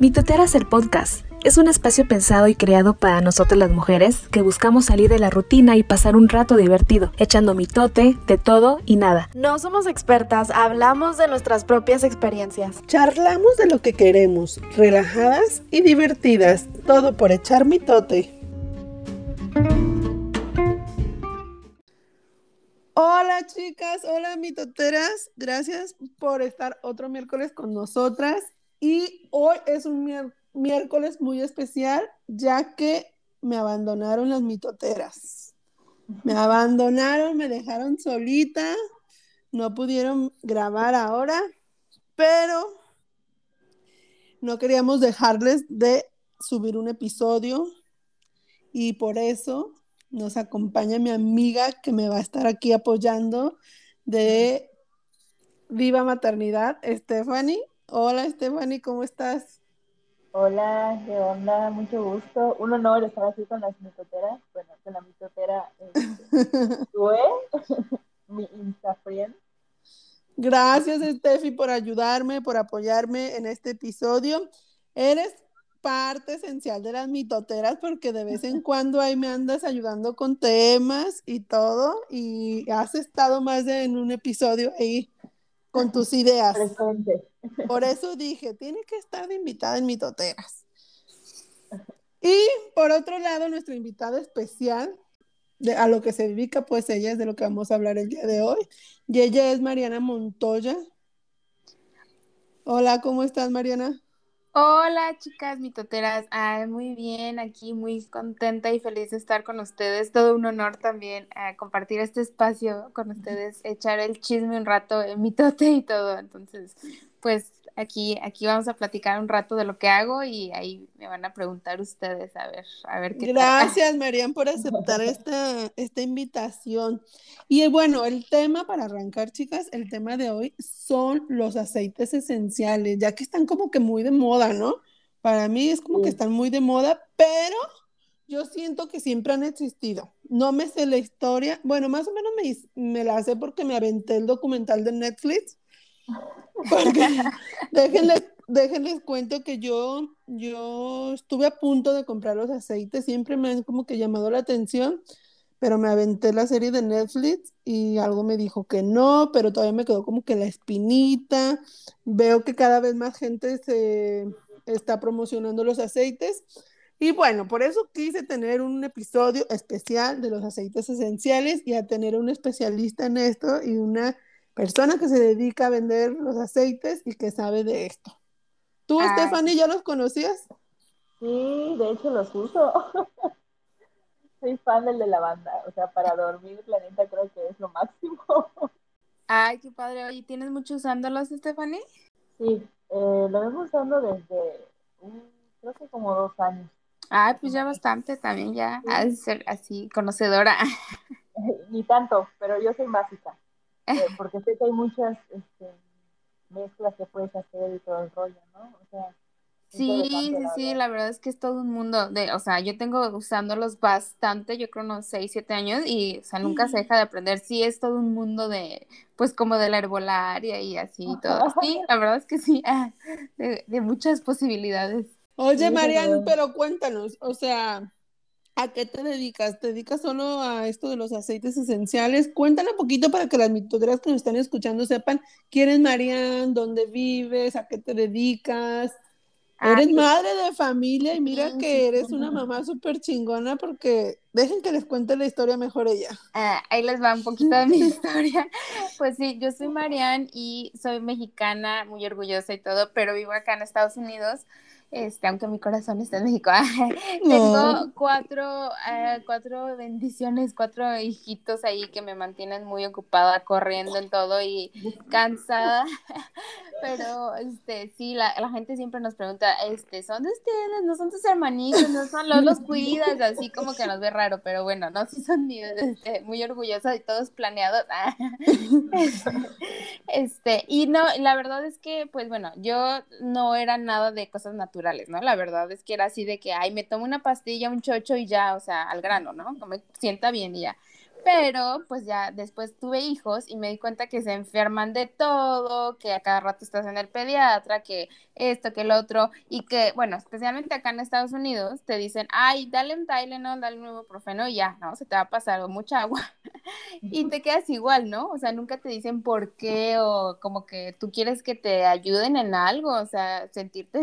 Mitoteras el podcast es un espacio pensado y creado para nosotras las mujeres que buscamos salir de la rutina y pasar un rato divertido, echando mitote de todo y nada. No somos expertas, hablamos de nuestras propias experiencias. Charlamos de lo que queremos, relajadas y divertidas, todo por echar mitote. Hola chicas, hola mitoteras, gracias por estar otro miércoles con nosotras. Y hoy es un miércoles muy especial, ya que me abandonaron las mitoteras. Me abandonaron, me dejaron solita, no pudieron grabar ahora, pero no queríamos dejarles de subir un episodio y por eso nos acompaña mi amiga que me va a estar aquí apoyando de Viva Maternidad, Stephanie. Hola Stephanie, ¿cómo estás? Hola, ¿qué onda? Mucho gusto. Un honor estar aquí con las mitoteras. Bueno, con la mitotera este, mi Instafriend. Gracias, Steffi, por ayudarme, por apoyarme en este episodio. Eres parte esencial de las mitoteras porque de vez en cuando ahí me andas ayudando con temas y todo y has estado más de en un episodio ahí con tus ideas. Por eso dije, tiene que estar invitada en Mitoteras. Y por otro lado, nuestra invitada especial, de, a lo que se dedica, pues ella es de lo que vamos a hablar el día de hoy. Y ella es Mariana Montoya. Hola, ¿cómo estás, Mariana? Hola chicas mitoteras, Ay, muy bien, aquí muy contenta y feliz de estar con ustedes. Todo un honor también a compartir este espacio con ustedes, echar el chisme un rato, el mitote y todo. Entonces, pues aquí, aquí vamos a platicar un rato de lo que hago y ahí me van a preguntar ustedes a ver, a ver qué Gracias, Marian, por aceptar esta, esta invitación. Y bueno, el tema para arrancar, chicas, el tema de hoy son los aceites esenciales, ya que están como que muy de moda, ¿no? Para mí es como que están muy de moda, pero yo siento que siempre han existido. No me sé la historia, bueno, más o menos me, me la sé porque me aventé el documental de Netflix porque déjenles, déjenles cuento que yo, yo estuve a punto de comprar los aceites, siempre me han como que llamado la atención, pero me aventé la serie de Netflix y algo me dijo que no, pero todavía me quedó como que la espinita. Veo que cada vez más gente se está promocionando los aceites. Y bueno, por eso quise tener un episodio especial de los aceites esenciales y a tener un especialista en esto y una persona que se dedica a vender los aceites y que sabe de esto. ¿Tú, ah, Stephanie, ya los conocías? Sí, de hecho los uso. Soy fan del de lavanda, o sea, para dormir, la neta creo que es lo máximo. Ay, qué padre. Oye, ¿tienes mucho usándolos, Stephanie? Sí, eh, lo vengo usando desde, creo que como dos años. Ay, pues ya bastante también, ya, sí. ser así, conocedora. Ni tanto, pero yo soy básica. Eh, porque sé que hay muchas este, mezclas que puedes hacer y todo el rollo, ¿no? O sea, Sí, sí, sí, la verdad es que es todo un mundo de, o sea, yo tengo usándolos bastante, yo creo unos 6, 7 años y, o sea, nunca se deja de aprender, sí, es todo un mundo de, pues como de la herbolaria y así y todo, sí, la verdad es que sí, ah, de, de muchas posibilidades. Oye, Marian, pero cuéntanos, o sea, ¿A qué te dedicas? ¿Te dedicas solo a esto de los aceites esenciales? Cuéntale un poquito para que las mitoteras que nos están escuchando sepan quién es Marian, dónde vives, a qué te dedicas. eres pues madre de familia y mira que eres una mamá súper chingona porque dejen que les cuente la historia mejor ella. Ah, ahí les va un poquito de mi historia. Pues sí, yo soy Marian y soy mexicana, muy orgullosa y todo, pero vivo acá en Estados Unidos este, aunque mi corazón está en México. Tengo cuatro, eh, cuatro bendiciones, cuatro hijitos ahí que me mantienen muy ocupada, corriendo en todo y cansada. Pero, este, sí, la, la gente siempre nos pregunta, este, ¿son de ustedes? ¿No son tus hermanitos? ¿No son los, los cuidas? Así como que nos ve raro, pero bueno, no, sí son este, muy orgullosa y todos planeados. este, y no, la verdad es que, pues bueno, yo no era nada de cosas naturales ¿no? La verdad es que era así de que, ay, me tomo una pastilla, un chocho y ya, o sea, al grano, ¿no? Como me sienta bien y ya. Pero pues ya después tuve hijos y me di cuenta que se enferman de todo, que a cada rato estás en el pediatra, que esto, que el otro, y que, bueno, especialmente acá en Estados Unidos, te dicen, ay, dale un Tylenol, dale un ibuprofeno y ya, ¿no? Se te va a pasar mucha agua y te quedas igual, ¿no? O sea, nunca te dicen por qué o como que tú quieres que te ayuden en algo, o sea, sentirte.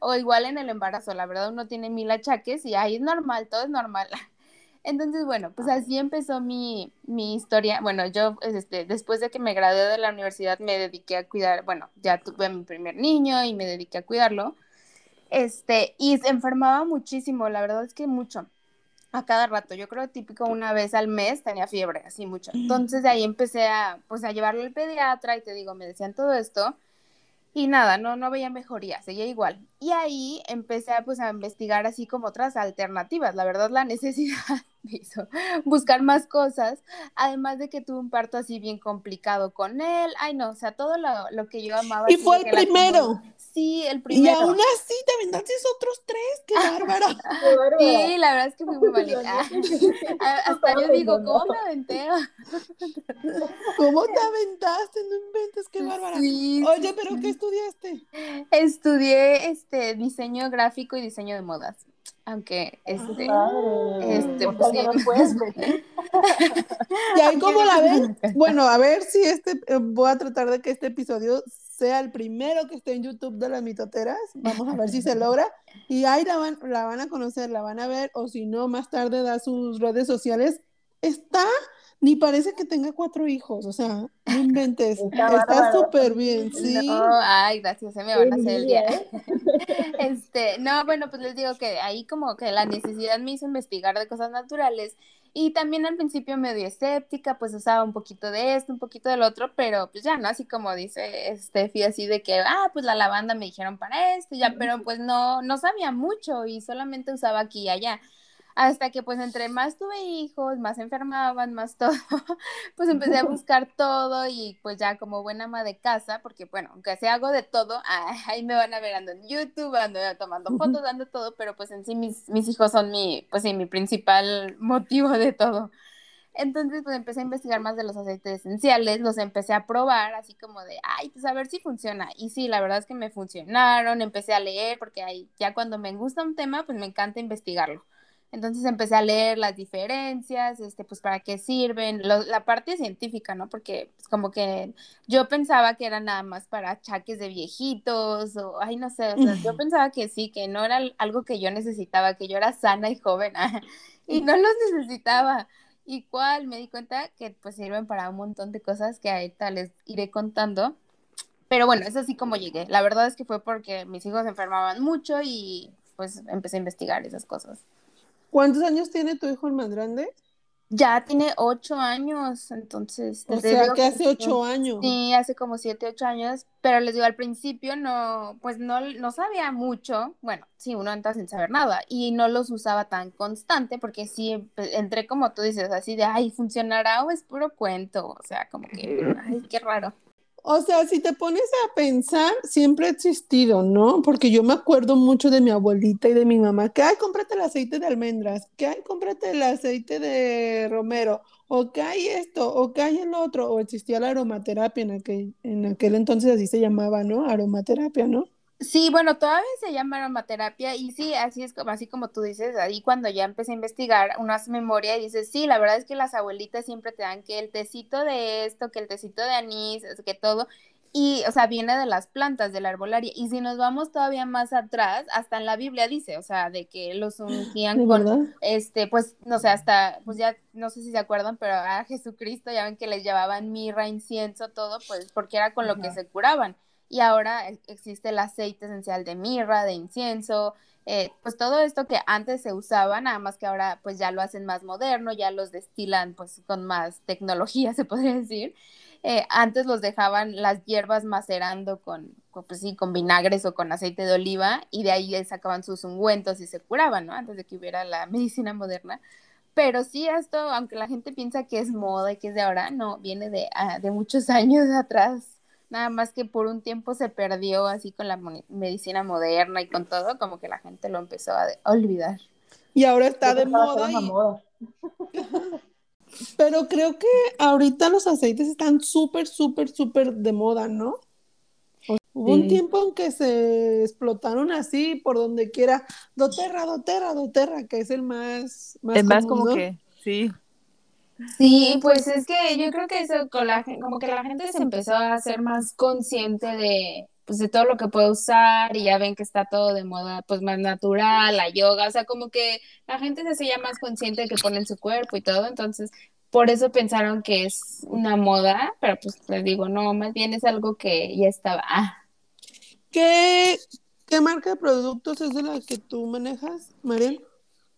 O igual en el embarazo, la verdad uno tiene mil achaques y ahí es normal, todo es normal. Entonces, bueno, pues así empezó mi, mi historia. Bueno, yo este, después de que me gradué de la universidad me dediqué a cuidar, bueno, ya tuve mi primer niño y me dediqué a cuidarlo. Este, y se enfermaba muchísimo, la verdad es que mucho, a cada rato. Yo creo típico una vez al mes tenía fiebre, así mucho. Entonces de ahí empecé a, pues, a llevarlo al pediatra y te digo, me decían todo esto. Y nada, no, no veía mejoría, seguía igual. Y ahí empecé a, pues, a investigar así como otras alternativas. La verdad, la necesidad me hizo buscar más cosas, además de que tuve un parto así bien complicado con él. Ay, no, o sea, todo lo, lo que yo amaba. Y fue el primero. Sí, el primero. Y aún así te aventaste otros tres, qué bárbaro. sí, la verdad es que fui muy malita. Hasta yo digo, ¿cómo me aventé? ¿Cómo te aventaste? No inventes, qué bárbara. Oye, ¿pero qué estudiaste? Estudié este diseño gráfico y diseño de modas aunque este, este pues, y ahí como la ven, bueno, a ver si este, eh, voy a tratar de que este episodio sea el primero que esté en YouTube de las mitoteras, vamos a ver si se logra, y ahí la van, la van a conocer, la van a ver, o si no, más tarde da sus redes sociales, está ni parece que tenga cuatro hijos, o sea, no inventes, está súper bien, sí. ay, gracias, se me van a hacer el día. este, no, bueno, pues les digo que ahí como que la necesidad me hizo investigar de cosas naturales y también al principio medio escéptica, pues usaba un poquito de esto, un poquito del otro, pero pues ya, ¿no? Así como dice Steffi, así de que, ah, pues la lavanda me dijeron para esto, ya, pero pues no, no sabía mucho y solamente usaba aquí y allá hasta que pues entre más tuve hijos, más enfermaban, más todo, pues empecé a buscar todo y pues ya como buena ama de casa, porque bueno, aunque sea hago de todo, ahí me van a ver ando en YouTube, ando tomando fotos, dando todo, pero pues en sí mis, mis hijos son mi, pues sí, mi principal motivo de todo. Entonces, pues empecé a investigar más de los aceites esenciales, los empecé a probar, así como de, ay, pues a ver si funciona. Y sí, la verdad es que me funcionaron, empecé a leer, porque ahí ya cuando me gusta un tema, pues me encanta investigarlo. Entonces empecé a leer las diferencias, este, pues para qué sirven, la parte científica, ¿no? Porque pues, como que yo pensaba que era nada más para achaques de viejitos o, ay, no sé, o sea, yo pensaba que sí, que no era algo que yo necesitaba, que yo era sana y joven y no los necesitaba. ¿Y cuál? Me di cuenta que pues sirven para un montón de cosas que ahorita les iré contando. Pero bueno, es así como llegué. La verdad es que fue porque mis hijos se enfermaban mucho y pues empecé a investigar esas cosas. ¿Cuántos años tiene tu hijo el más grande? Ya tiene ocho años, entonces. O sea, que hace ocho años. Sí, hace como siete, ocho años, pero les digo, al principio no, pues no, no sabía mucho, bueno, sí, uno entra sin saber nada, y no los usaba tan constante, porque sí, entré como tú dices, así de, ay, ¿funcionará o es puro cuento? O sea, como que, ay, qué raro. O sea, si te pones a pensar, siempre ha existido, ¿no? Porque yo me acuerdo mucho de mi abuelita y de mi mamá, que, ay, cómprate el aceite de almendras, que, ay, cómprate el aceite de romero, o que hay esto, o que hay el otro, o existía la aromaterapia en aquel, en aquel entonces así se llamaba, ¿no? Aromaterapia, ¿no? Sí, bueno, todavía se llama aromaterapia y sí, así es como, así como tú dices, ahí cuando ya empecé a investigar, uno hace memoria y dices, sí, la verdad es que las abuelitas siempre te dan que el tecito de esto, que el tecito de anís, que todo, y, o sea, viene de las plantas, de la arbolaria, y si nos vamos todavía más atrás, hasta en la Biblia dice, o sea, de que los ungían con, este, pues, no sé, hasta, pues ya, no sé si se acuerdan, pero a Jesucristo ya ven que les llevaban mirra, incienso, todo, pues, porque era con lo que se curaban y ahora e, existe el aceite esencial de mirra, de incienso, eh, pues todo esto que antes se usaba, nada más que ahora pues ya lo hacen más moderno, ya los destilan pues con más tecnología, se podría decir. Eh, antes los dejaban las hierbas macerando con, pues sí, con vinagres o con aceite de oliva y de ahí sacaban sus ungüentos y se curaban, ¿no? Antes de que hubiera la medicina moderna. Pero sí, esto, aunque la gente piensa que es moda y que es de ahora, no, viene de, ah, de muchos años atrás nada más que por un tiempo se perdió así con la medicina moderna y con todo, como que la gente lo empezó a, olvidar. Y ahora está de moda. Pero creo que ahorita los aceites están súper, súper, súper de moda, ¿no? Hubo un tiempo en que se explotaron así por donde quiera, doterra, doterra, doterra, que es el más, más es más común, como ¿no? que, sí. Sí, pues es que yo creo que eso con la como que la gente se empezó a ser más consciente de pues de todo lo que puede usar y ya ven que está todo de moda pues más natural, la yoga, o sea, como que la gente se hacía más consciente de que pone en su cuerpo y todo, entonces por eso pensaron que es una moda, pero pues les digo, no, más bien es algo que ya estaba. ¿Qué, qué marca de productos es de la que tú manejas, Mariel?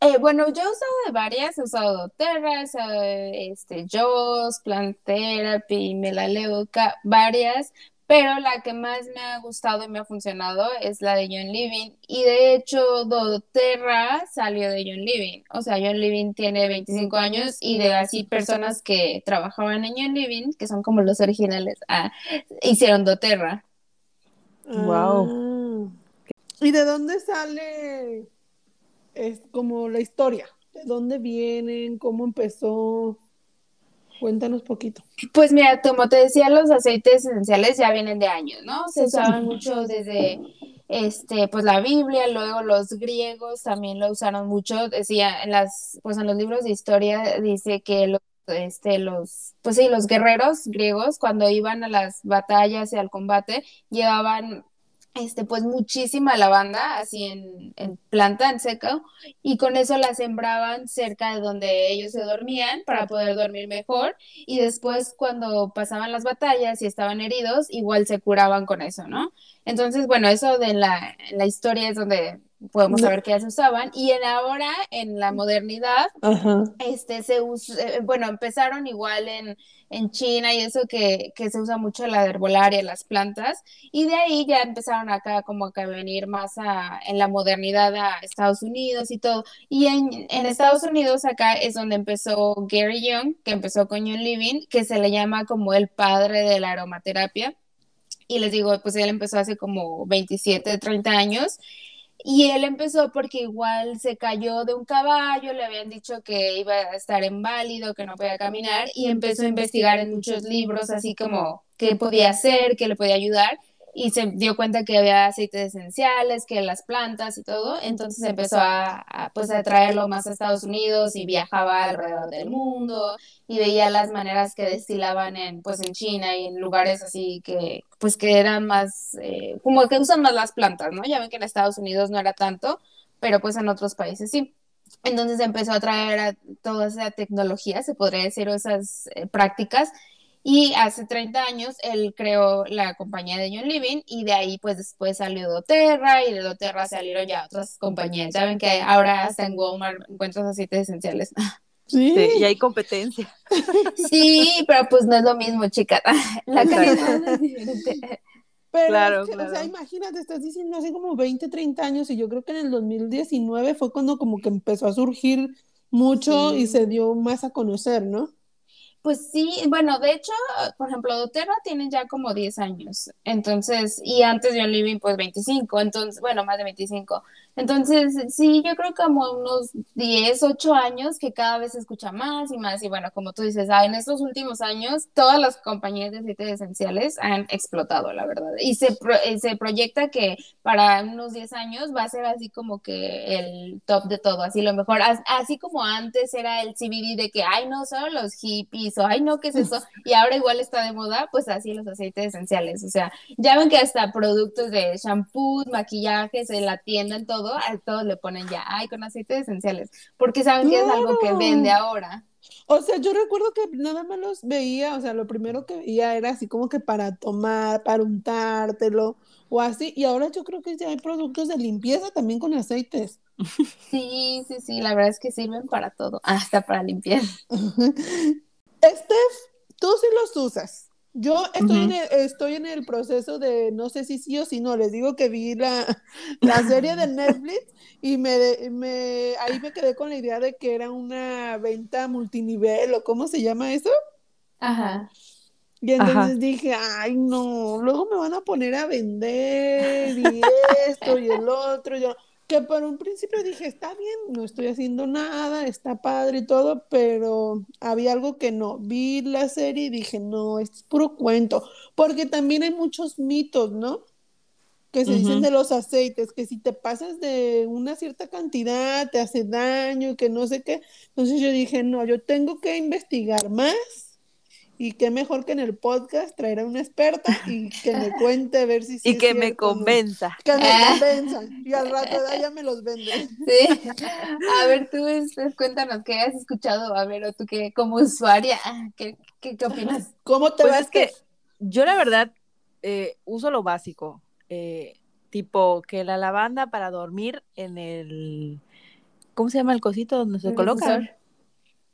Eh, bueno, yo he usado de varias, he usado doTERRA, he usado este, JOS, Plant Therapy, Melaleuca, varias, pero la que más me ha gustado y me ha funcionado es la de John Living. Y de hecho, doTERRA salió de John Living. O sea, John Living tiene 25 años y de así personas que trabajaban en John Living, que son como los originales, ah, hicieron doTERRA. Guau. Ah. ¿Y de dónde sale es como la historia? ¿De dónde vienen? ¿Cómo empezó? Cuéntanos poquito. Pues mira, como te decía, los aceites esenciales ya vienen de años, ¿no? Se usaban mucho desde este, pues la Biblia, luego los griegos también lo usaron mucho, decía en las, pues en los libros de historia dice que los, este, los, pues sí, los guerreros griegos cuando iban a las batallas y al combate llevaban este, pues muchísima lavanda, así en, en planta, en seco, y con eso la sembraban cerca de donde ellos se dormían para poder dormir mejor, y después cuando pasaban las batallas y estaban heridos, igual se curaban con eso, ¿no? Entonces, bueno, eso de la, la historia es donde podemos saber que ya se usaban, y en ahora, en la modernidad, Ajá. este, se us- eh, bueno, empezaron igual en, en China y eso que, que se usa mucho la herbolaria, las plantas, y de ahí ya empezaron acá como que a venir más a, en la modernidad a Estados Unidos y todo. Y en, en Estados Unidos acá es donde empezó Gary Young, que empezó con Young Living, que se le llama como el padre de la aromaterapia. Y les digo, pues él empezó hace como 27, 30 años. Y él empezó porque igual se cayó de un caballo, le habían dicho que iba a estar inválido, que no podía caminar, y empezó a investigar en muchos libros, así como qué podía hacer, qué le podía ayudar, y se dio cuenta que había aceites esenciales, que las plantas y todo, entonces empezó a, a, pues a traerlo más a Estados Unidos y viajaba alrededor del mundo y veía las maneras que destilaban en, pues en China y en lugares así que, pues que eran más, eh, como que usan más las plantas, ¿no? Ya ven que en Estados Unidos no era tanto, pero pues en otros países sí. Entonces empezó a traer a toda esa tecnología, se podría decir, o esas eh, prácticas, y hace 30 años él creó la compañía de John Living y de ahí pues después salió doTERRA y de doTERRA salieron ya otras compañías. Saben que ahora hasta en Walmart encuentras aceites esenciales. Sí. Sí, y hay competencia. Sí, pero pues no es lo mismo, chica. La calidad es diferente. Pero Claro, que, o sea, claro. imagínate, estás diciendo hace como 20, 30 años y yo creo que en el 2019 fue cuando como que empezó a surgir mucho Sí. y se dio más a conocer, ¿no? Pues sí, bueno, de hecho, por ejemplo, doTERRA tiene ya como 10 años, entonces, y antes John Living pues 25, entonces, bueno, más de 25. Entonces, sí, yo creo como unos 10, 8 años que cada vez se escucha más y más, y bueno, como tú dices, ah, en estos últimos años todas las compañías de aceites esenciales han explotado, la verdad, y se, pro- eh, se proyecta que para unos 10 años va a ser así como que el top de todo, así lo mejor, As- así como antes era el CBD de que, ay, no, solo los hippies, o ay, no, ¿qué es eso? Y ahora igual está de moda, pues así los aceites esenciales, o sea, ya ven que hasta productos de shampoos, maquillajes, en la tienda, en todo, a todos le ponen ya, ay, con aceites esenciales, porque saben que es algo que vende ahora. O sea, yo recuerdo que nada más los veía, o sea, lo primero que veía era así como que para tomar, para untártelo o así, y ahora yo creo que ya hay productos de limpieza también con aceites. Sí, sí, sí, la verdad es que sirven para todo, hasta para limpiar. Tú sí los usas. Yo estoy, en el, estoy en el proceso de no sé si sí o si no. Les digo que vi la, la serie de Netflix y me, me, ahí me quedé con la idea de que era una venta multinivel o cómo se llama eso. Ajá. Y entonces Ajá. dije, ay no, luego me van a poner a vender y esto y el otro. y Yo, que por un principio dije, está bien, no estoy haciendo nada, está padre y todo, pero había algo que no. Vi la serie y dije, no, es puro cuento, porque también hay muchos mitos, ¿no? Que se dicen de los aceites, que si te pasas de una cierta cantidad te hace daño y que no sé qué. Entonces yo dije, no, yo tengo que investigar más y qué mejor que en el podcast traer a una experta y que me cuente a ver si sí Y es que me convenza. Que me Ah. convenzan y al rato de ya me los venden. Sí. A ver, tú este, cuéntanos qué has escuchado, a ver, o tú que como usuaria, ¿qué, qué, qué opinas? ¿Cómo te Pues va es que yo la verdad eh, uso lo básico, eh, tipo que la lavanda para dormir en el, ¿cómo se llama el cosito donde se ¿El coloca? difusor?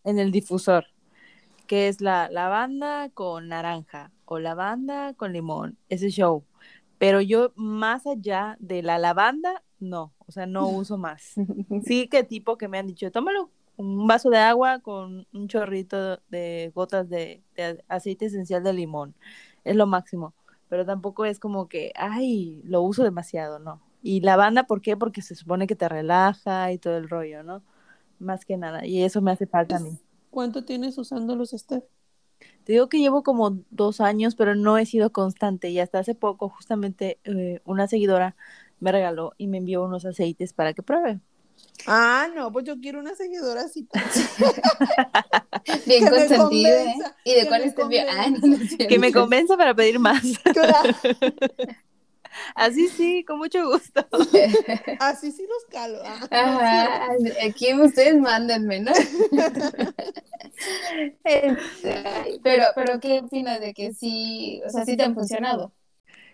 En el difusor, que es la lavanda con naranja o lavanda con limón, ese show. Pero yo más allá de la lavanda, no, o sea, no uso más. Sí que tipo que me han dicho, tómalo un vaso de agua con un chorrito de gotas de, de aceite esencial de limón. Es lo máximo. Pero tampoco es como que, ay, lo uso demasiado, no. Y lavanda, ¿por qué? Porque se supone que te relaja y todo el rollo, ¿no? Más que nada. Y eso me hace falta a mí. ¿Cuánto tienes usándolos, Steph? Te digo que llevo como dos años, pero no he sido constante. Y hasta hace poco, justamente, eh, una seguidora me regaló y me envió unos aceites para que pruebe. Ah, no, pues yo quiero una seguidora así. Bien consentida. ¿eh? ¿Y de cuál bien? Ah, no. Que me convenza para pedir más. Claro, Así sí, con mucho gusto. así sí los calo. ah. Ajá, aquí ustedes mándenme, ¿no? Pero, pero, ¿qué opinas de que sí, o sea, sí te han funcionado?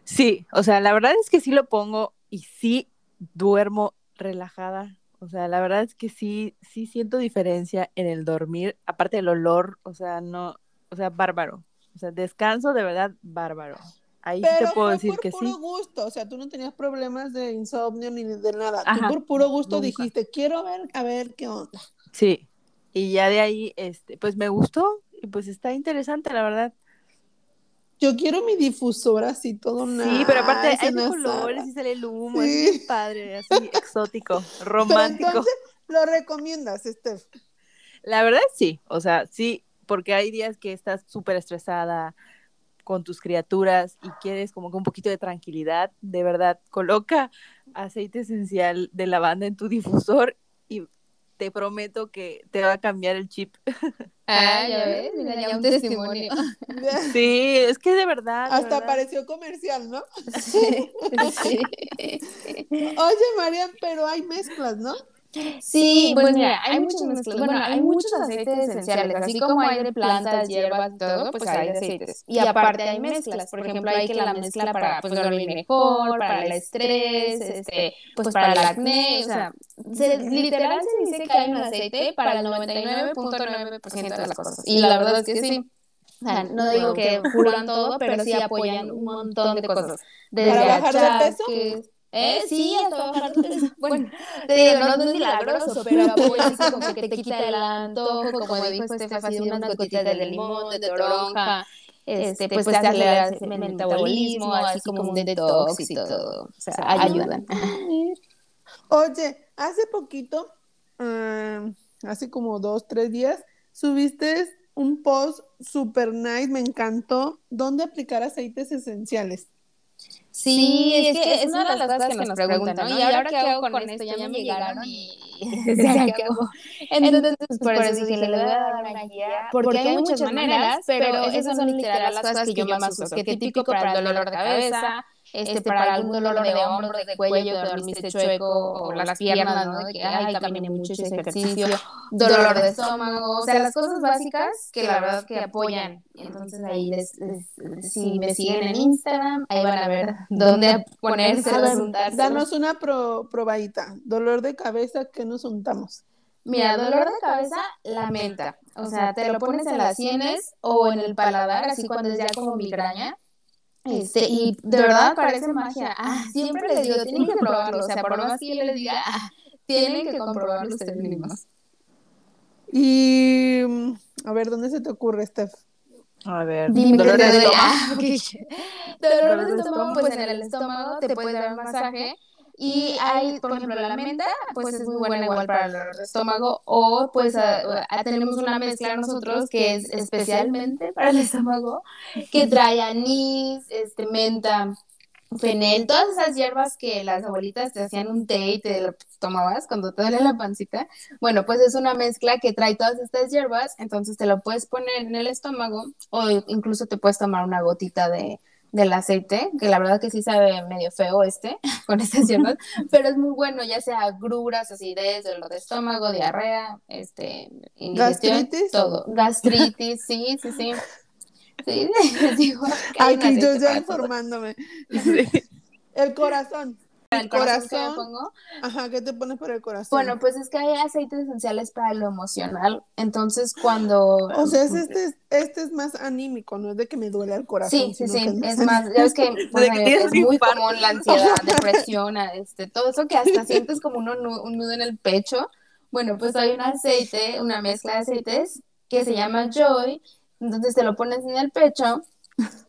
Sí, o sea, la verdad es que sí lo pongo y sí duermo relajada. O sea, la verdad es que sí, sí siento diferencia en el dormir, aparte del olor, o sea, no, o sea, bárbaro. O sea, descanso de verdad bárbaro. Ahí sí Pero te puedo fue decir por que puro sí. gusto, o sea, tú no tenías problemas de insomnio ni de nada. Ajá, tú por puro gusto nunca. dijiste, quiero ver, a ver qué onda. Sí. Y ya de ahí, este, pues me gustó y pues está interesante, la verdad. Yo quiero mi difusor así, todo Sí, pero aparte hay colores sala. y sale el humo, Sí. es padre, así exótico, Pero romántico. entonces, ¿lo recomiendas, Steph? La verdad sí, o sea, sí, porque hay días que estás súper estresada con tus criaturas y quieres como que un poquito de tranquilidad, de verdad, coloca aceite esencial de lavanda en tu difusor y te prometo que te va a cambiar el chip. Ah, ya ves, mira, ya un testimonio. Sí, es que de verdad. de Hasta verdad. pareció comercial, ¿no? Sí, sí. Oye, Marian, pero hay mezclas, ¿no? Sí, pues mira, hay muchas mezclas. Bueno, hay muchos aceites esenciales, así como hay de plantas, hierbas todo, pues hay de aceites. Y aparte hay mezclas, por ejemplo, hay que la mezcla para pues dormir mejor, para el estrés, este, pues para el acné, o sea, se- literal se dice que hay un aceite para el 99.9% de las cosas. Y la verdad es que sí. O sea, no digo que curan todo, pero sí apoyan un montón de cosas. Desde ¿Para bajar de peso? Achaques, Eh, sí, hasta bajar de peso. Bueno, te digo, no, no es milagroso, pero apoya así como que te quita el antojo, como dijo Estef, así unas gotitas de limón, de toronja, este, pues te acelera el metabolismo, así como un detox y todo. O sea, ayudan. Oye, hace poquito, ah, hace como dos, tres días, subiste un post super nice, me encantó, ¿dónde aplicar aceites esenciales? Sí, es que es una de las cosas que nos preguntan, ¿no? ¿Y ahora qué hago con esto? Ya me llegaron y... o sea, ¿qué hago? Entonces, pues, por eso dije, le voy a dar una guía, porque hay muchas maneras, pero esas son literal las cosas que yo más uso, que típico para el dolor de cabeza, este, para algún dolor de hombro, de cuello, de dormirse chueco, o las piernas, ¿no? De que, ay, caminé mucho ese ejercicio, dolor de estómago, o sea, las cosas básicas que la verdad que apoyan. Entonces ahí, les, les- si me siguen en Instagram, ahí van a ver dónde ponerse ver, untarse. danos una pro- probadita. Dolor de cabeza, ¿qué nos untamos? Mira, dolor de cabeza, la menta. O sea, te lo pones en las sienes o en el paladar, así cuando es ya como migraña. Este, y de verdad parece magia. Ah, siempre les digo, tienen que probarlo. O sea, por más que yo les diga, ah, tienen que comprobarlo ustedes mismos. Y a ver, ¿dónde se te ocurre, Steph? A ver, Dime dolor te de estómago. Ah. Dolor de estómago, pues en el estómago te puedes dar un masaje Y hay, por ejemplo, la menta, pues es muy buena igual para el estómago. O pues a- a- tenemos una mezcla nosotros que es especialmente para el estómago, que trae anís, este, menta, fenel, todas esas hierbas que las abuelitas te hacían un té y te lo tomabas cuando te duele la pancita. Bueno, pues es una mezcla que trae todas estas hierbas, entonces te lo puedes poner en el estómago o incluso te puedes tomar una gotita de, del aceite, que la verdad que sí sabe medio feo este, con estas hierbas, pero es muy bueno, ya sea agruras, acidez, dolor de estómago, diarrea, este, indigestión, ¿Gastritis? todo, gastritis, sí, sí, sí. Sí, digo Aquí yo ya informándome. Sí. El corazón. El corazón que me corazón. pongo. Ajá, ¿qué te pones para el corazón? Bueno, pues es que hay aceites esenciales para lo emocional. Entonces, cuando. O sea, es este, es- este es más anímico, no es de que me duele el corazón. Sí, sí, sí, es más, ya ves que pues, es muy común la ansiedad, depresión, este, todo eso que hasta sientes como uno un nudo en el pecho. Bueno, pues hay un aceite, una mezcla de aceites que se llama Joy, entonces te lo pones en el pecho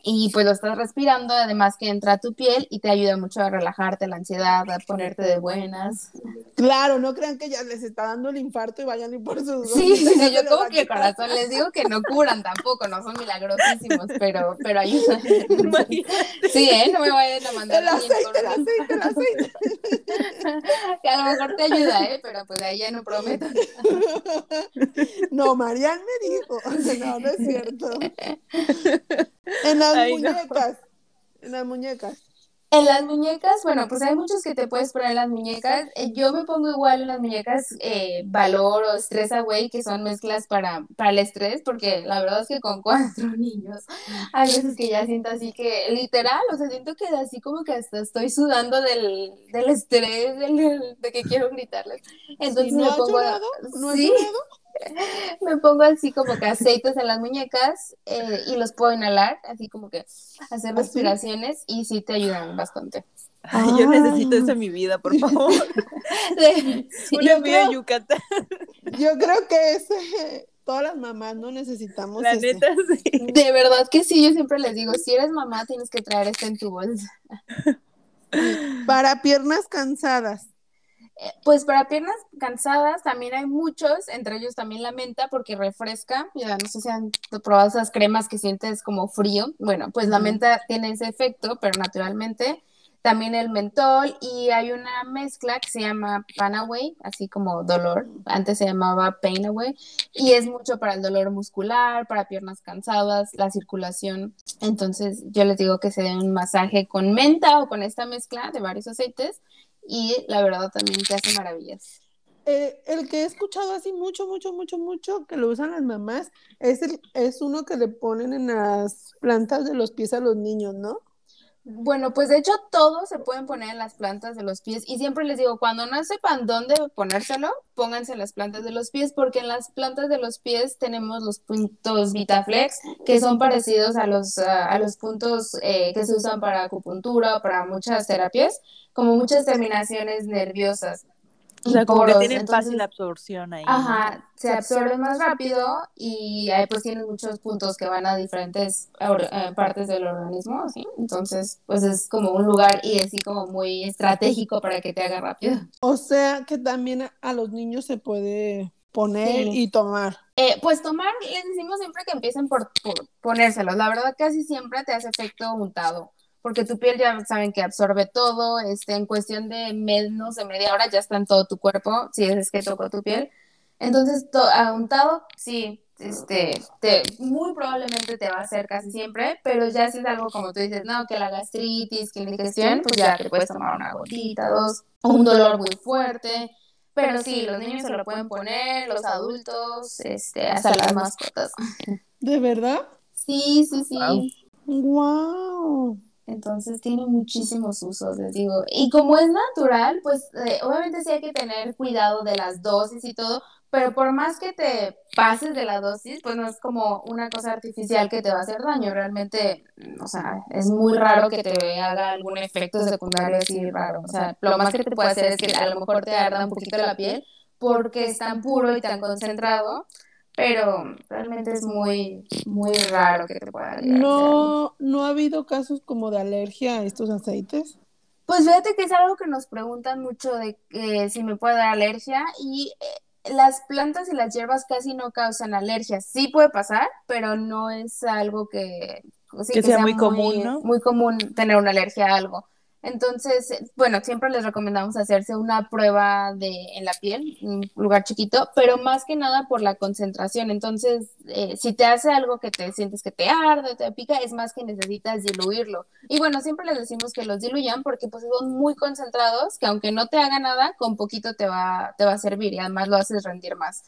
y pues lo estás respirando, además que entra a tu piel y te ayuda mucho a relajarte la ansiedad, a ponerte de buenas. Claro, no crean que ya les está dando el infarto y vayan y por sus Sí, yo como que corazón les digo que no curan tampoco, no son milagrosísimos, pero, pero ayudan. Sí, ¿eh? No me vayan a mandar El aceite, el aceite, el aceite. que a lo mejor te ayuda, ¿eh? Pero pues ahí ya no prometo. No, Marian me dijo. No, no es cierto. En las Ay, no. muñecas. En las muñecas. En las muñecas, bueno, pues hay muchos que te puedes poner en las muñecas. Eh, Yo me pongo igual en las muñecas eh, Valor o Stress Away, que son mezclas para, para el estrés, porque la verdad es que con cuatro niños hay veces que ya siento así que, literal, o sea, siento que así como que hasta estoy sudando del, del estrés, del- de que quiero gritarles. Entonces ¿Y no me has pongo... llorado? ¿No has Sí, llorado? me pongo así como que aceites en las muñecas eh, y los puedo inhalar, así como que hacer ¿Así? respiraciones y sí te ayudan bastante. Ay, yo necesito eso en mi vida, por favor. Sí, Una yo vida Yucatán, Yo creo que ese, todas las mamás no necesitamos la ese. neta, sí. de verdad que sí, yo siempre les digo, si eres mamá tienes que traer esto en tu bolsa. Para piernas cansadas. Eh, Pues para piernas cansadas también hay muchos, entre ellos también la menta porque refresca, ya no sé si han probado esas cremas que sientes como frío, bueno, pues la menta tiene ese efecto, pero naturalmente. También el mentol y hay una mezcla que se llama Panaway, así como dolor, antes se llamaba Painaway y es mucho para el dolor muscular, para piernas cansadas, la circulación, entonces yo les digo que se den un masaje con menta o con esta mezcla de varios aceites y la verdad también te hace maravillas. Eh, el que he escuchado así mucho, mucho, mucho, mucho, que lo usan las mamás, es, el, es uno que le ponen en las plantas de los pies a los niños, ¿no? Bueno, pues de hecho todos se pueden poner en las plantas de los pies y siempre les digo, cuando no sepan dónde ponérselo, pónganse en las plantas de los pies porque en las plantas de los pies tenemos los puntos Vitaflex que son parecidos a los, a, a los puntos eh, que se usan para acupuntura o para muchas terapias, como muchas terminaciones nerviosas. O sea, como que tienen Entonces, fácil absorción ahí. ¿no? Ajá, se absorbe más rápido y ahí pues tienen muchos puntos que van a diferentes eh, partes del organismo, ¿sí? Entonces, pues es como un lugar y así como muy estratégico para que te haga rápido. O sea que también a, a los niños se puede poner Sí. y tomar. Eh, pues tomar, les decimos siempre que empiecen por, por ponérselos. La verdad casi siempre te hace efecto untado, porque tu piel ya saben que absorbe todo, este, en cuestión de menos de media hora ya está en todo tu cuerpo, si es que tocó tu piel. Entonces, untado, sí, este, te, muy probablemente te va a hacer casi siempre, pero ya si es algo como tú dices, no, que la gastritis, que la indigestión, pues ya te puedes tomar una gotita, dos, o un dolor muy fuerte. Pero sí, los niños se lo pueden poner, los adultos, este, hasta las mascotas. ¿De verdad? Sí, sí, sí. Guau. ¡Wow! Entonces tiene muchísimos usos, les digo. Y como es natural, pues eh, obviamente sí hay que tener cuidado de las dosis y todo, pero por más que te pases de la dosis, pues no es como una cosa artificial que te va a hacer daño. Realmente, mm, o sea, es muy raro que te haga algún efecto secundario así raro. O sea, lo más que te puede hacer es que a lo mejor te arda un poquito la piel porque es tan puro y tan concentrado, pero realmente es muy, muy raro que te pueda llegar. ¿No, ¿No ha habido casos como de alergia a estos aceites? Pues fíjate que es algo que nos preguntan mucho de eh, si me puede dar alergia y eh, las plantas y las hierbas casi no causan alergia. Sí puede pasar, pero no es algo que, sí, Que sea muy común, ¿no? Muy común tener una alergia a algo. Entonces, bueno, siempre les recomendamos hacerse una prueba de, en la piel, un lugar chiquito, pero más que nada por la concentración. Entonces, eh, si te hace algo que te sientes que te arde, te pica, es más que necesitas diluirlo. Y bueno, siempre les decimos que los diluyan porque pues son muy concentrados, que aunque no te haga nada, con poquito te va, te va a servir y además lo haces rendir más.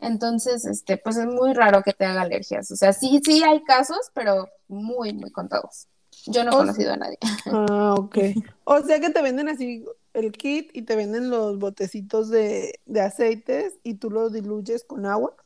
Entonces, este, pues es muy raro que te haga alergias. O sea, sí, sí hay casos, pero muy, muy contados. Yo no he O- conocido a nadie. Ah, ok. O sea que te venden así el kit y te venden los botecitos de, de aceites y tú los diluyes con agua.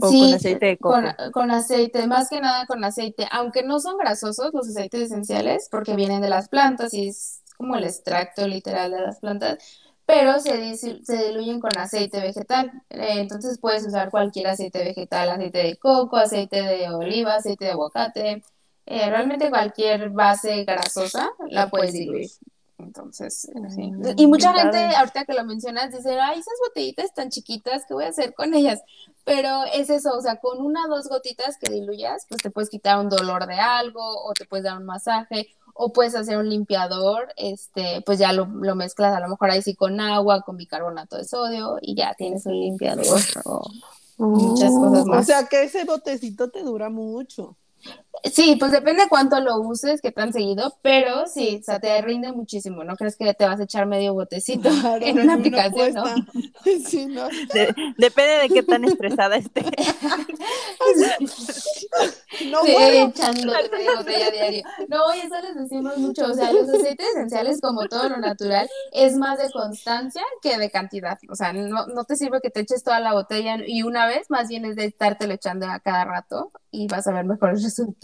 O con aceite de coco. Con, con aceite, más que nada con aceite, aunque no son grasosos los aceites esenciales, porque vienen de las plantas y es como el extracto literal de las plantas, pero se, se diluyen con aceite vegetal. Eh, entonces puedes usar cualquier aceite vegetal, aceite de coco, aceite de oliva, aceite de aguacate. Eh, realmente cualquier base grasosa la puedes diluir. Entonces, sí. Y mucha gente, ahorita que lo mencionas, dice, ay, esas botellitas tan chiquitas, ¿qué voy a hacer con ellas? Pero es eso, o sea, con una o dos gotitas que diluyas, pues te puedes quitar un dolor de algo, o te puedes dar un masaje, o puedes hacer un limpiador, este, pues ya lo, lo mezclas a lo mejor ahí sí con agua, con bicarbonato de sodio, y ya tienes un limpiador, o muchas cosas O más. sea que ese botecito te dura mucho. Sí, pues depende cuánto lo uses, qué tan seguido, pero sí, o sea, te rinde muchísimo, ¿no crees que te vas a echar medio botecito Claro, en una aplicación, no? Sí, ¿no? De- depende de qué tan estresada esté. No Sí, echando botella diario. No, y eso les decimos mucho. O sea, los aceites esenciales, como todo lo natural, es más de constancia que de cantidad. O sea, no, no te sirve que te eches toda la botella y una vez, más bien es de estártelo echando a cada rato y vas a ver mejores resultados.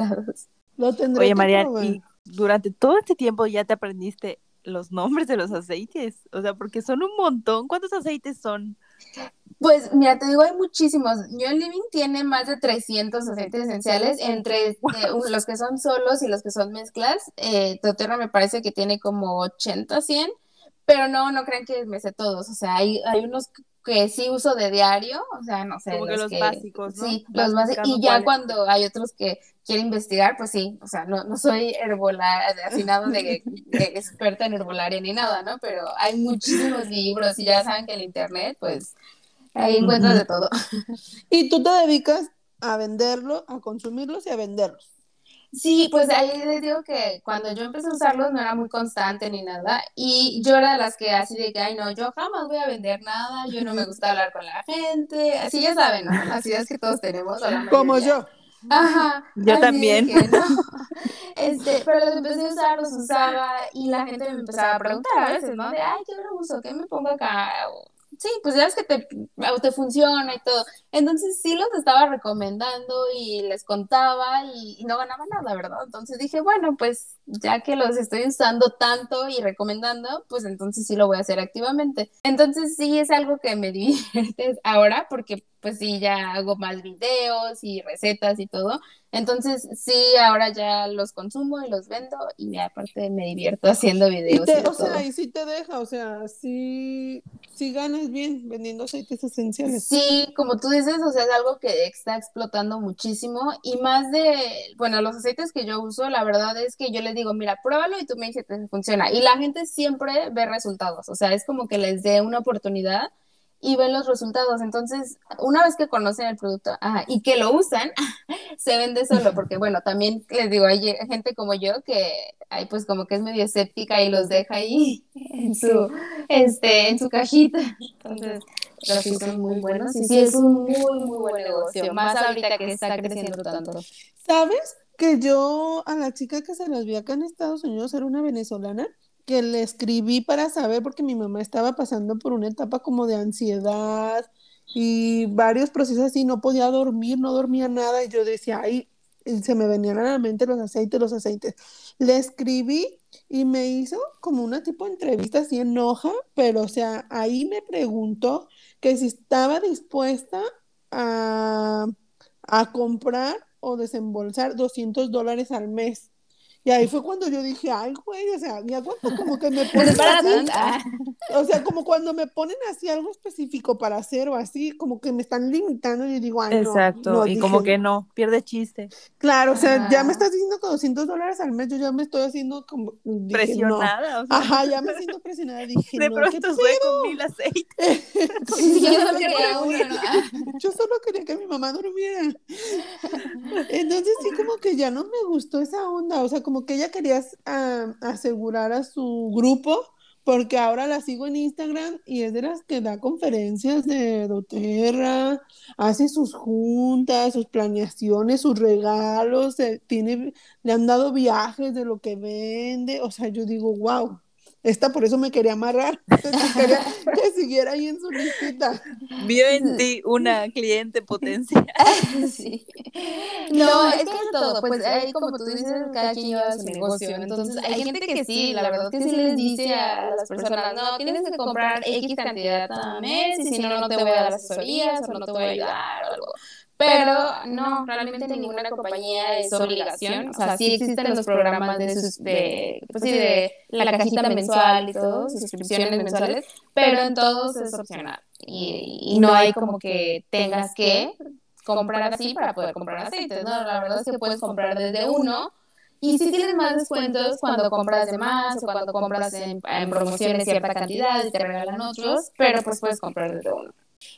Lo tendré Oye, probar. y durante todo este tiempo ya te aprendiste los nombres de los aceites. O sea, porque son un montón. ¿Cuántos aceites son? Pues mira, te digo, hay muchísimos. Yo Living tiene más de 300 aceites esenciales, entre eh, los que son solos y los que son mezclas. Eh, doTERRA me parece que tiene como 80, 100, pero no, no crean que me sé todos. O sea, hay, hay unos que sí uso de diario, o sea, no sé, Como que los básicos, ¿no? Sí, Vas los básicos. Y ya cuáles. cuando hay otros que quiero investigar, pues sí, o sea, no, no soy herbolar, así nada de, de experta en herbolaria ni nada, ¿no? Pero hay muchísimos libros y ya saben que el internet, pues ahí encuentras de todo. Y tú te dedicas a venderlo, a consumirlos y a venderlos. Sí, pues ahí les digo que cuando yo empecé a usarlos no era muy constante ni nada y yo era de las que así de que, ay no, yo jamás voy a vender nada, yo no me gusta hablar con la gente, así ya saben, ¿no? Las ideas que todos tenemos. Como yo. Ajá. Yo así también. de que no. Este, pero los empecé a usar, los usaba y la gente me empezaba a preguntar a veces, ¿no? De, ay, ¿qué lo uso? ¿Qué me pongo acá? O, sí, pues ya es que te, te funciona y todo. Entonces sí los estaba recomendando y les contaba y no ganaba nada, ¿verdad? Entonces dije, bueno, pues ya que los estoy usando tanto y recomendando, pues entonces sí lo voy a hacer activamente. Entonces sí es algo que me divierte ahora porque pues sí ya hago más videos y recetas y todo. Entonces sí, ahora ya los consumo y los vendo y aparte me divierto haciendo Y videos. te, y o sea, todo. y sí te deja, o sea, sí, sí ganas bien vendiendo aceites esenciales. Sí, como tú dices, o sea, es algo que está explotando muchísimo y más de, bueno, los aceites que yo uso, la verdad es que yo les digo, mira, pruébalo y tú me dices que funciona. Y la gente siempre ve resultados, o sea, es como que les dé una oportunidad y ven los resultados. Entonces, una vez que conocen el producto ajá, y que lo usan, se vende solo, porque bueno, también les digo, hay gente como yo que hay pues como que es medio escéptica y los deja ahí en su, este, en su cajita. Entonces, pero sí son muy buenos y sí es un muy, muy buen negocio, más ahorita que está creciendo tanto. ¿Sabes? Que yo a la chica que se las vi acá en Estados Unidos era una venezolana que le escribí para saber porque mi mamá estaba pasando por una etapa como de ansiedad y varios procesos así, no podía dormir, no dormía nada y yo decía, ay, se me venían a la mente los aceites, los aceites. Le escribí y me hizo como una tipo de entrevista así en hoja, pero o sea, ahí me preguntó que si estaba dispuesta a, a comprar o desembolsar 200 dólares al mes. Y ahí fue cuando yo dije, ay, güey, o sea, ni aguanto como que me Pues ponen así. Ah, O sea, como cuando me ponen así algo específico para hacer o así, como que me están limitando y yo digo, ay, no. Exacto, no, y dije, como que no, pierde chiste. Claro, o sea, ya me Ajá. estás diciendo que 200 dólares al mes, yo ya me estoy haciendo como, dije, Presionada, o sea, Ajá, ya me siento presionada, dije, de no, pronto ¿qué sube con mil aceites. sí, yo solo quería uno, ¿no? Ah, Yo solo quería que mi mamá durmiera. Entonces sí como que ya no me gustó esa onda, o sea, como que ella quería ah, asegurar a su grupo, porque ahora la sigo en Instagram y es de las que da conferencias de doTERRA, hace sus juntas, sus planeaciones, sus regalos, tiene, le han dado viajes de lo que vende, o sea, yo digo, wow. Esta por eso me quería amarrar, quería que siguiera ahí en su listita. Vio en ti una cliente potencial. Sí. No, es que de todo, pues ahí como tú dices, cada quien lleva su negocio. Entonces, hay gente que sí, la verdad que sí les dice a las personas, no, tienes que comprar X cantidad cada mes y si no, no te voy a dar asesorías o no te voy a ayudar o algo. Pero no, realmente ninguna compañía es obligación. O sea, sí existen los programas de, sus, de, pues sí, de la cajita mensual y todo, suscripciones mensuales, pero en todos es opcional. Y, y no hay como que tengas que comprar así para poder comprar aceites, ¿no? La verdad es que puedes comprar desde uno y si tienes más descuentos cuando compras de más o cuando compras en, en promociones cierta cantidad y te regalan otros, pero pues puedes comprar desde uno.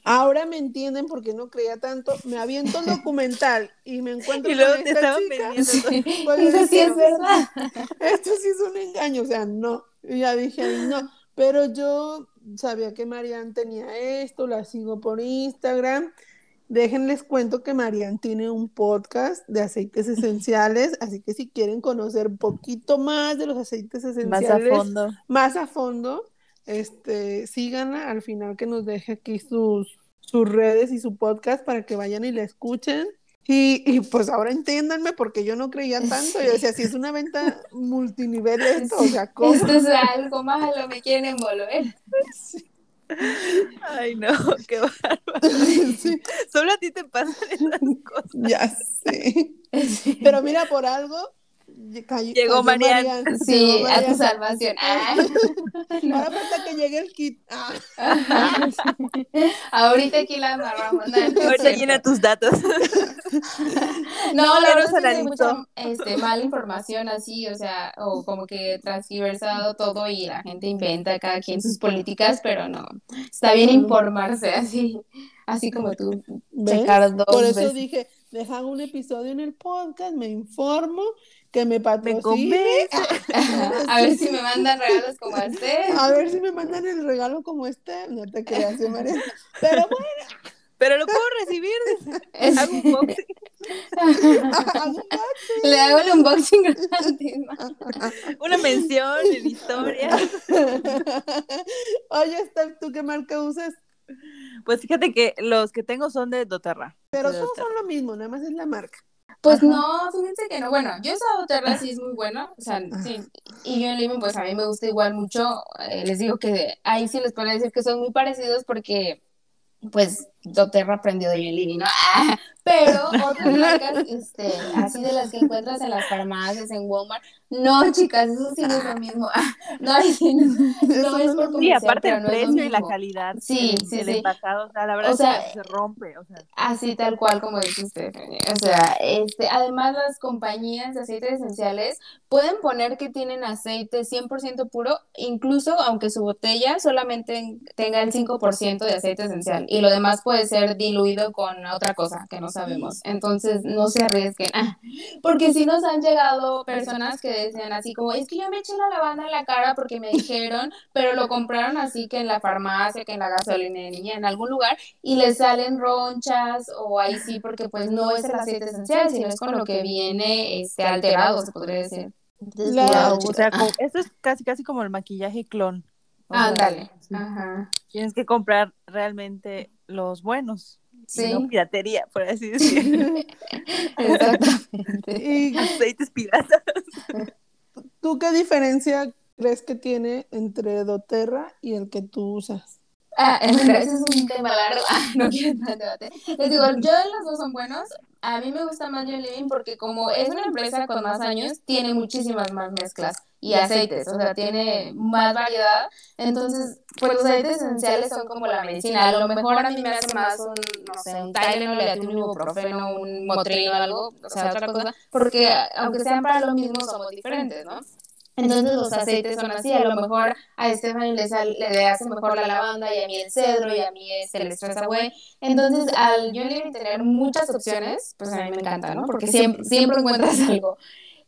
Ahora me entienden porque no creía tanto. Me aviento el documental y me encuentro Y luego con te esta estaban chica. Pues Eso sí es verdad. esto sí es un engaño, o sea, no. Y ya dije, no. Pero yo sabía que Marian tenía esto, la sigo por Instagram. Déjenles cuento que Marian tiene un podcast de aceites esenciales, así que si quieren conocer un poquito más de los aceites Más a esenciales, fondo. más a fondo, este, síganla al final que nos deje aquí sus, sus redes y su podcast para que vayan y la escuchen. Y, y pues ahora entiéndanme porque yo no creía tanto. Yo decía, si es una venta multinivel esto, o sea, ¿cómo? Esto es algo malo, me quieren envolver. Ay, no, qué bárbaro. Sí, Solo a ti te pasan esas cosas. ya sé. Pero mira, por algo cayó- Llegó Marian. Marian. Sí, Llegó a tu salvación. Ah. Ahora falta que llegue el kit. Ah. Ahorita aquí la amarramos. No, no Ahorita cierto. llena tus datos. No, Ya la verdad es que mucha este, mala información así, o sea, o como que transgiversado todo y la gente inventa cada quien sus políticas, pero no. Está bien informarse así, así como tú, ¿Ves? checar dos Por eso veces. dije, dejan un episodio en el podcast, me informo, que me Me patrocine. A ver si me mandan regalos como este. A ver si me mandan el regalo como este. No te creas, ¿eh, María. Pero bueno, Pero lo puedo recibir. Hago un boxing. hago un Le hago el unboxing. Una mención en historia. Oye, Steph, ¿tú qué marca usas? Pues fíjate que los que tengo son de doTERRA. Pero De todos doTERRA. son lo mismo, nada más es la marca. Pues no, fíjense que no. Bueno, yo he usado Terra, sí es muy bueno. O sea, sí. Y yo en Living, pues a mí me gusta igual mucho. Eh, les digo que ahí sí les puedo decir que son muy parecidos porque, pues, doTERRA aprendió de Living, ¿no? Ah, Pero otras marcas, este, así de las que encuentras en las farmacias, en Walmart, no, chicas, eso sí no es lo mismo. Ah, No, sí no, no es por Sí, aparte el no es lo precio y la calidad. Sí, sí, el sí. empacado, o sea, la verdad O es sea, se rompe. O sea, Así tal cual como dice usted. O sea, este, además las compañías de aceites esenciales pueden poner que tienen aceite 100% puro, incluso aunque su botella solamente tenga el 5% de aceite esencial y lo demás puede ser diluido con otra cosa que no sabemos. Entonces, no se arriesguen. Ah, porque si nos han llegado personas que decían así como, es que yo me eché la lavanda en la cara porque me dijeron, pero lo compraron así que en la farmacia, que en la gasolinería, en algún lugar, y les salen ronchas o ahí sí, porque pues no es el aceite esencial, sino es con lo que viene este alterado, se podría decir. Entonces, o sea, Ah, como- esto es casi casi como el maquillaje clon. Ándale. sí. Ajá. Tienes que comprar realmente los buenos. Sí. No piratería, por así decirlo. Exactamente. ¿Y Aceites piratas. tú qué diferencia crees que tiene entre doTERRA y el que tú usas? Ah, ese es un tema largo. Ah, no quiero entrar en debate. Les digo, yo los dos son buenos. A mí me gusta más John Living porque como es una empresa con más años, tiene muchísimas más mezclas y aceites, o sea, tiene más variedad. Entonces, pues los aceites esenciales son como la medicina. A lo mejor a mí me hace más un, no sé, un Tylenol, un ibuprofeno, un Motrin o algo, o sea, otra cosa, porque aunque sean para lo mismo, somos diferentes, ¿no? Entonces los aceites son así, a lo mejor a Stephanie le, le hace mejor la lavanda y a mí el cedro y a mí es el stress away. Entonces al yo tener muchas opciones, pues a mí me encanta, ¿no? Porque siempre, siempre encuentras algo.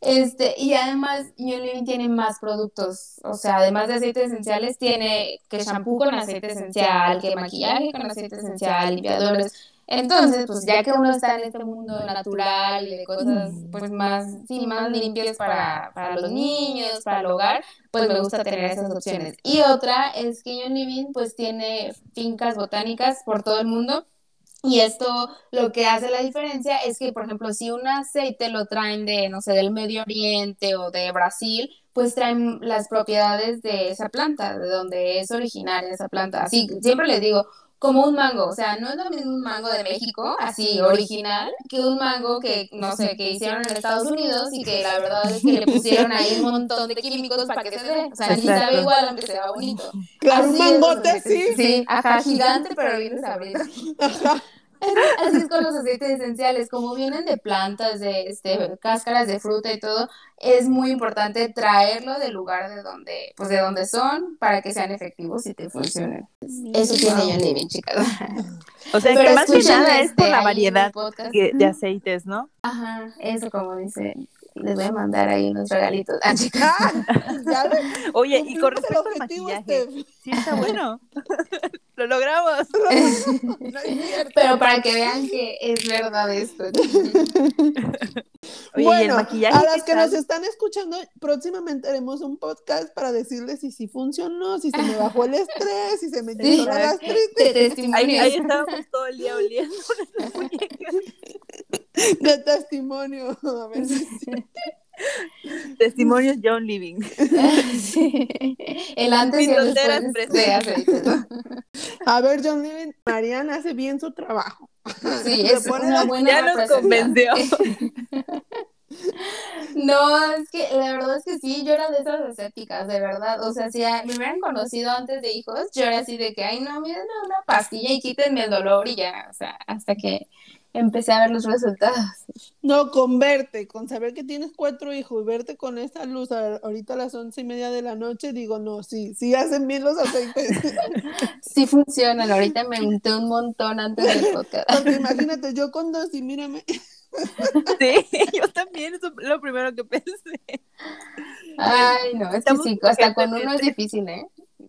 Este, y además Living tiene más productos, o sea, además de aceites esenciales, tiene que shampoo con aceite esencial, que maquillaje con aceite esencial, limpiadores, entonces, pues ya que uno está en este mundo natural y de cosas pues más, sí, más limpias para, para los niños, para el hogar, pues me gusta tener esas opciones. Y otra es que John Living pues tiene fincas botánicas por todo el mundo. Y esto lo que hace la diferencia es que, por ejemplo, si un aceite lo traen de, no sé, del Medio Oriente o de Brasil, pues traen las propiedades de esa planta, de donde es originaria esa planta. Así, siempre les digo, como un mango, o sea, no es lo mismo un mango de México, así original, que un mango que, no sé, que hicieron en Estados Unidos y que la verdad es que le pusieron ahí un montón de químicos para que se dé, o sea, ni sabe igual aunque sea bonito. Claro, un mangote, sí. Sí, ajá, gigante, pero bien sabrito. Ajá. Así es con los aceites esenciales, como vienen de plantas, de este, cáscaras de fruta y todo, es muy importante traerlo del lugar de donde, pues de donde son para que sean efectivos y te funcionen. Eso tiene yo Living, chicas. O sea, que más que nada es por la variedad de aceites, ¿no? Ajá, eso como dice les voy a mandar ahí unos regalitos. Ah, Oye, y con respecto al maquillaje, sí está bueno. Lo logramos. Pero para que vean que es verdad esto. Oye, bueno, a las que nos están escuchando, próximamente haremos un podcast para decirles si sí funcionó, si se me bajó el estrés, si se me quitó la gastritis. Ahí, ahí estábamos todo el día oliendo de testimonio. A ver si Testimonios John Living. El antes y el después A ver, John Living, Mariana hace bien su trabajo. Sí, es una buena Ya nos convenció. No, es que la verdad es que sí, yo era de esas escépticas, de verdad. O sea, si me hubieran conocido antes de hijos, yo era así de que, ay, no, miren una pastilla y quítenme el dolor y ya. O sea, hasta que empecé a ver los resultados. No, con verte, con saber que tienes cuatro hijos y verte con esta luz ahorita a las once y media de la noche, digo, no, sí, sí hacen bien los aceites. sí funcionan, ahorita me unté un montón antes del podcast. Porque imagínate, yo con dos y mírame. sí, yo también, eso es lo primero que pensé. Ay, no, es que sí, hasta con uno es difícil, ¿eh?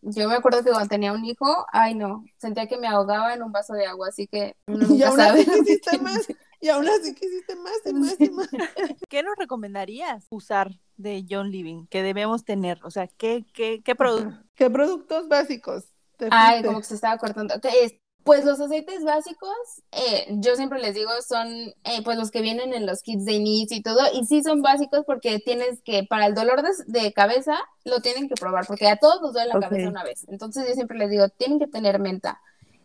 Yo me acuerdo que cuando tenía un hijo, ay no, sentía que me ahogaba en un vaso de agua, así que uno y aún así quisiste más, y aún así quisiste más y más y más. ¿Qué nos recomendarías usar de John Living que debemos tener? O sea, ¿qué, qué, qué, productos? ¿Qué productos básicos? Ay, como que se estaba cortando. ¿Qué pues los aceites básicos, eh, yo siempre les digo, son eh, pues los que vienen en los kits de inicio y todo, y sí son básicos porque tienes que, para el dolor de, cabeza, lo tienen que probar, porque a todos nos duele la cabeza una vez. Entonces yo siempre les digo, tienen que tener menta.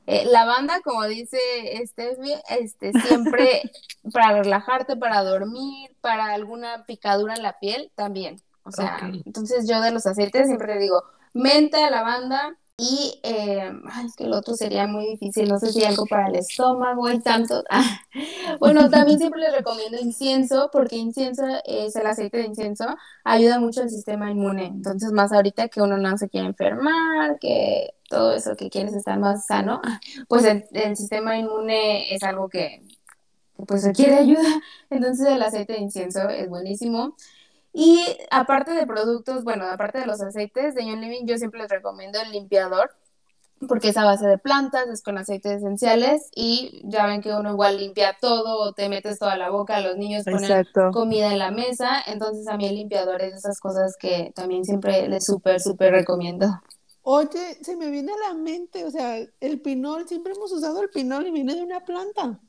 Eh, lavanda, como dice Steffi, este, siempre para relajarte, para dormir, para alguna picadura en la piel, también. O sea, entonces yo de los aceites siempre le digo, menta, lavanda, y eh, es que el otro sería muy difícil, no sé si algo para el estómago y tanto. bueno, también siempre les recomiendo incienso, porque incienso es el aceite de incienso, ayuda mucho al sistema inmune. Entonces, más ahorita que uno no se quiere enfermar, que todo eso, que quieres estar más sano, pues el, el sistema inmune es algo que pues requiere ayuda. Entonces, el aceite de incienso es buenísimo. Y aparte de productos, bueno, aparte de los aceites de Young Living, yo siempre les recomiendo el limpiador, porque es a base de plantas, es con aceites esenciales y ya ven que uno igual limpia todo o te metes toda la boca, los niños ponen comida en la mesa, entonces a mí el limpiador es de esas cosas que también siempre les súper, súper recomiendo. Oye, se me viene a la mente, o sea, el pinol, siempre hemos usado el pinol y viene de una planta.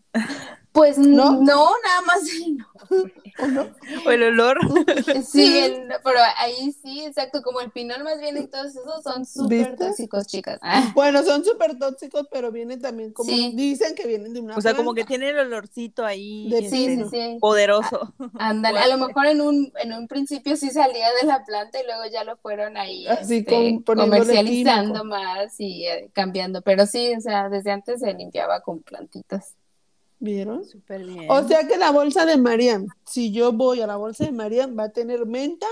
Pues ¿No? no, nada más el nombre. ¿O no? O el olor. Sí, el- pero ahí sí, exacto, como el pinol más bien y todos esos son súper tóxicos, chicas. Ah, Bueno, son súper tóxicos, pero vienen también como Sí. dicen que vienen de una O sea, como que planta. tiene el olorcito ahí. De este, sí, sí. Poderoso. Ándale, a lo mejor en un, en un principio sí salía de la planta y luego ya lo fueron ahí Así este, con- comercializando más y eh, cambiando, pero sí, o sea, desde antes se limpiaba con plantitas. ¿Vieron? Súper bien. O sea que la bolsa de Marian, si yo voy a la bolsa de Marian, va a tener menta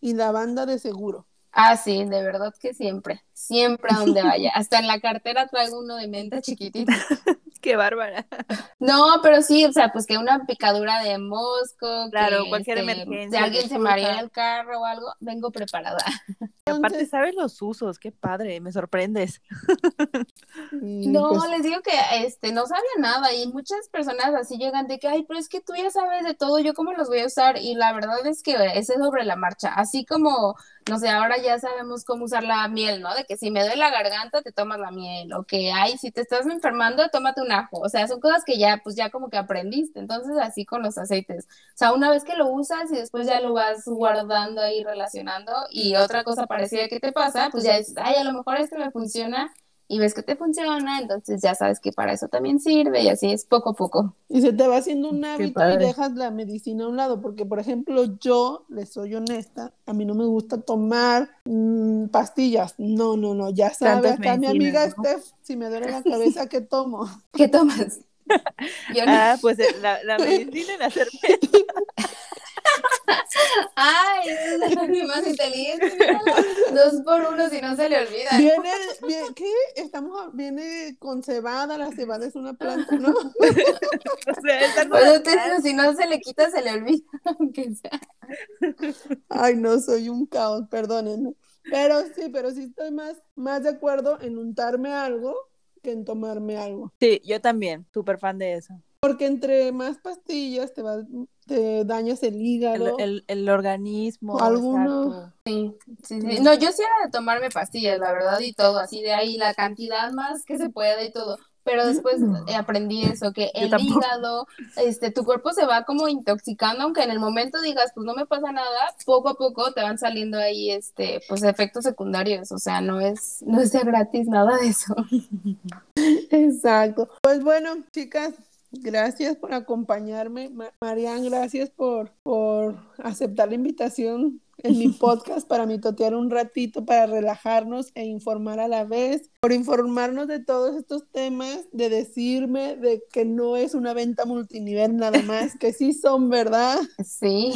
y lavanda de seguro. Ah, sí, de verdad que siempre, siempre a donde vaya. Hasta en la cartera traigo uno de menta chiquitito. Qué bárbara. No, pero sí, o sea, pues que una picadura de mosco, Claro, que, cualquier este, emergencia, Si alguien se de maría en el carro o algo, vengo preparada. Aparte sabes los usos, qué padre, me sorprendes. No, pues, les digo que este no sabía nada y muchas personas así llegan de que, ay, pero es que tú ya sabes de todo, yo cómo los voy a usar y la verdad es que ese es sobre la marcha, así como, no sé, ahora ya sabemos cómo usar la miel, ¿no? De que si me duele la garganta te tomas la miel o que, ay, si te estás enfermando, tómate un ajo, o sea, son cosas que ya, pues ya como que aprendiste, entonces así con los aceites, o sea, una vez que lo usas y después ya lo vas guardando ahí relacionando y otra cosa parecida que te pasa, pues ya dices, ay, a lo mejor este me funciona y ves que te funciona, entonces ya sabes que para eso también sirve y así es poco a poco. y se te va haciendo un hábito y dejas la medicina a un lado, porque por ejemplo yo, les soy honesta, a mí no me gusta tomar mm, pastillas, no, no, no, ya sabe Tantas acá mi amiga. Steph, si me duele la cabeza, ¿qué tomo? ¿Qué tomas? Yo no. Ah, pues eh, la, la medicina en hacerme. Ay, esa es la más inteligente. Dos por uno si no se le olvida. Viene, vie- ¿qué? Estamos, a- viene con cebada, la cebada es una planta, ¿no? O sea, si no se le quita, se le olvida, aunque sea. Ay, no, soy un caos, perdónenme. Pero sí, pero sí estoy más, más de acuerdo en untarme algo que en tomarme algo. Sí, yo también, súper fan de eso. Porque entre más pastillas te vas, te dañas el hígado. el, el organismo. Alguno. Sí, sí, sí. No, yo sí era de tomarme pastillas, la verdad, y todo, así de ahí la cantidad más que se pueda y todo. Pero después eh, aprendí eso, que el hígado, este, tu cuerpo se va como intoxicando, aunque en el momento digas, pues no me pasa nada, poco a poco te van saliendo ahí, este, pues efectos secundarios, o sea, no es, no es de gratis nada de eso. Exacto. Pues bueno, chicas, gracias por acompañarme. Ma- Marian, gracias por, por aceptar la invitación en mi podcast para mitotear un ratito, para relajarnos e informar a la vez, por informarnos de todos estos temas, de decirme de que no es una venta multinivel nada más, que sí son verdad, Sí,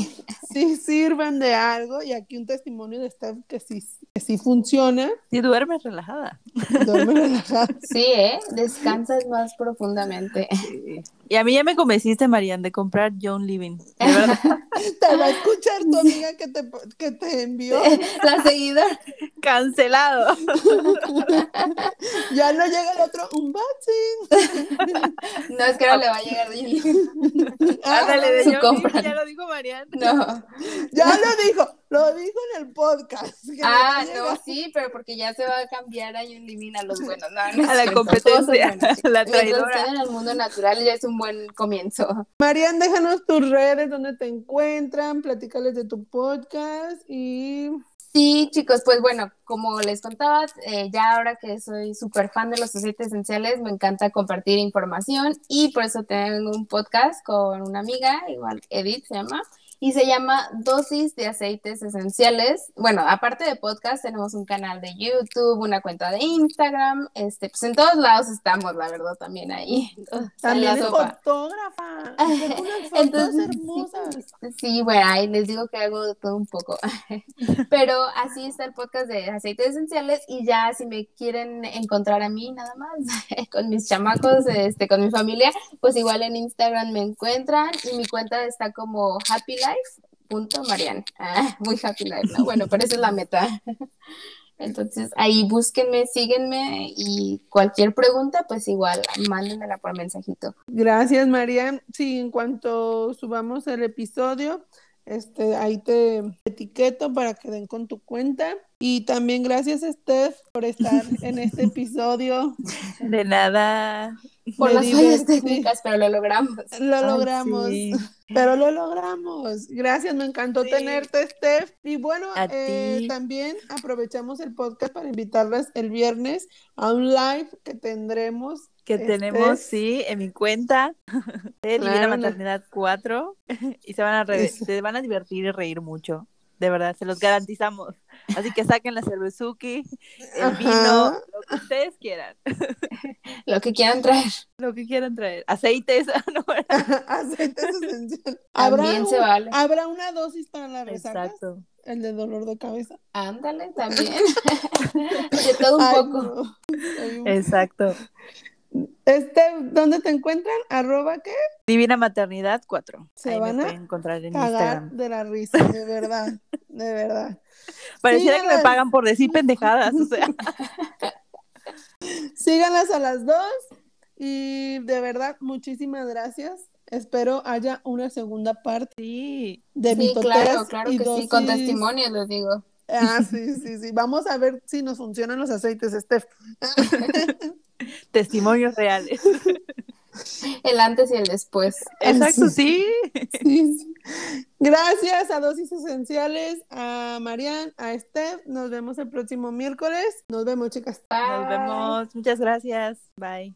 sí sirven de algo y aquí un testimonio de Steph que sí, que sí funciona. Y duermes relajada. Duerme relajada. sí, ¿eh? Descansas más profundamente. Y a mí ya me convenciste, Marian, de comprar John Living. De verdad. Te va a escuchar tu amiga que te, que te envió. La seguidora. Cancelado. Ya no llega el otro unboxing. No, es que ahora le va a llegar Lili. Ah, Ándale, de su John compra. Living, ya lo dijo Marian. No. ya lo dijo, lo dijo en el podcast. Ah, a no, sí, pero porque ya se va a cambiar ahí un limín a los buenos. No, A la competencia, la traidora. en el mundo natural ya es un buen comienzo. Marian, déjanos tus redes, donde te encuentran, platícales de tu podcast y Sí, chicos, pues bueno, como les contaba, eh, ya ahora que soy súper fan de los aceites esenciales, me encanta compartir información y por eso tengo un podcast con una amiga, igual Edith se llama, y se llama Dosis de Aceites Esenciales. Bueno, aparte de podcast, tenemos un canal de YouTube, una cuenta de Instagram, este, pues en todos lados estamos, la verdad, también ahí. En también la es sopa. fotógrafa. Tiene unas fotos Entonces, hermosas. Sí, sí, bueno, ahí les digo que hago todo un poco. Pero así está el podcast de aceites esenciales y ya si me quieren encontrar a mí nada más con mis chamacos, este, con mi familia, pues igual en Instagram me encuentran y mi cuenta está como happylife.marian. Ah, muy happy life, ¿no? Bueno, pero esa es la meta. Entonces ahí búsquenme, síguenme y cualquier pregunta, pues igual mándenmela por mensajito. Gracias, Marian. Sí, en cuanto subamos el episodio, este, ahí te etiqueto para que den con tu cuenta. Y también gracias, Steph, por estar en este episodio. De nada. Por las fallas técnicas, pero lo logramos. Lo Ay, logramos. sí. Pero lo logramos. Gracias, me encantó Sí. tenerte, Steph. Y bueno, eh, también aprovechamos el podcast para invitarlas el viernes a un live que tendremos. Que Este tenemos, sí, en mi cuenta de Divina Claro, no. Maternidad 4 y se van a re- se van a divertir y reír mucho. De verdad, se los garantizamos. Así que saquen la cervezuki, el Ajá. vino, lo que ustedes quieran, Lo que quieran traer. lo que quieran traer. Aceites, no, Aceites esenciales. ¿Habrá, También se vale. ¿Habrá una dosis para la resaca? exacto. El de dolor de cabeza. Ándale, también. de todo un Ay, poco. no. Soy un- Exacto. Este, ¿dónde te encuentran? Arroba qué? Divina Maternidad 4. Se Ahí van me a encontrar en Cagar Instagram. de la risa, de verdad, de verdad. Pareciera que me pagan por decir pendejadas, o sea. Síganlas a las dos y de verdad, muchísimas gracias. Espero haya una segunda parte Sí. de Sí, claro, claro y que sí. Con testimonios les digo. Ah, sí, sí, sí. Vamos a ver si nos funcionan los aceites, Steph. Testimonios reales. El antes y el después. Exacto, sí. Gracias a Dosis Esenciales, a Marian, a Steph. Nos vemos el próximo miércoles. Nos vemos, chicas. Nos vemos. Muchas gracias. Bye.